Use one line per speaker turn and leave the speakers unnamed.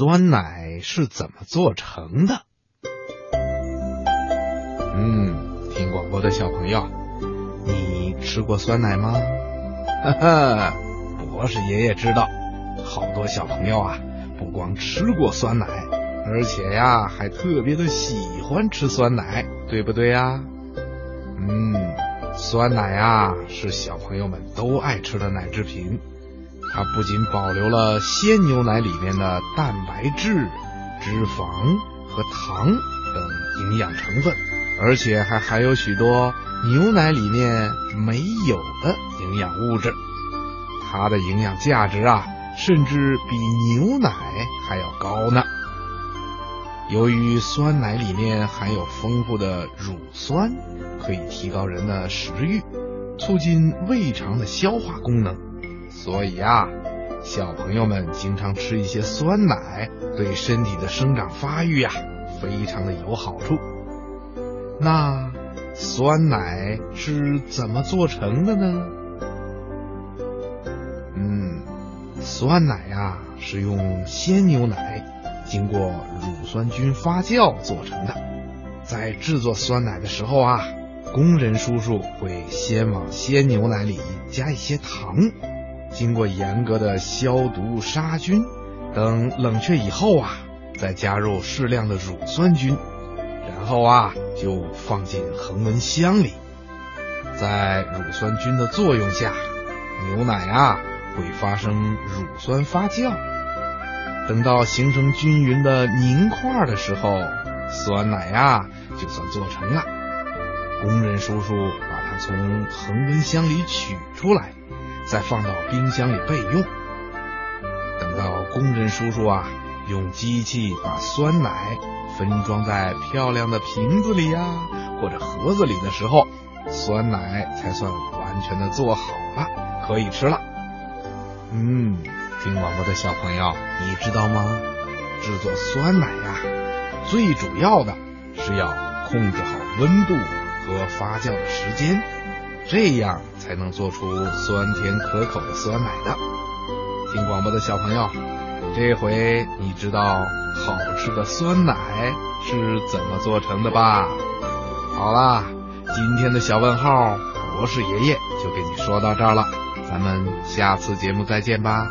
酸奶是怎么做成的？嗯，听广播的小朋友，你吃过酸奶吗？哈哈，博士爷爷知道，好多小朋友啊，不光吃过酸奶，而且呀，还特别的喜欢吃酸奶，对不对呀？嗯，酸奶啊，是小朋友们都爱吃的奶制品。它不仅保留了鲜牛奶里面的蛋白质、脂肪和糖等营养成分，而且还含有许多牛奶里面没有的营养物质。它的营养价值啊，甚至比牛奶还要高呢。由于酸奶里面含有丰富的乳酸，可以提高人的食欲，促进胃肠的消化功能。所以啊，小朋友们经常吃一些酸奶，对身体的生长发育呀，非常的有好处。那酸奶是怎么做成的呢？嗯，酸奶呀是用鲜牛奶经过乳酸菌发酵做成的。在制作酸奶的时候啊，工人叔叔会先往鲜牛奶里加一些糖。经过严格的消毒杀菌，等冷却以后啊，再加入适量的乳酸菌，然后啊就放进恒温箱里。在乳酸菌的作用下，牛奶啊会发生乳酸发酵。等到形成均匀的凝块的时候，酸奶啊就算做成了。工人叔叔把它从恒温箱里取出来。再放到冰箱里备用。等到工人叔叔啊用机器把酸奶分装在漂亮的瓶子里呀或者盒子里的时候，酸奶才算完全的做好了，可以吃了。嗯，听广播的小朋友，你知道吗？制作酸奶呀，最主要的是要控制好温度和发酵的时间，这样。才能做出酸甜可口的酸奶的。听广播的小朋友，这回你知道好吃的酸奶是怎么做成的吧？好啦，今天的小问号，博士爷爷就给你说到这儿了。咱们下次节目再见吧。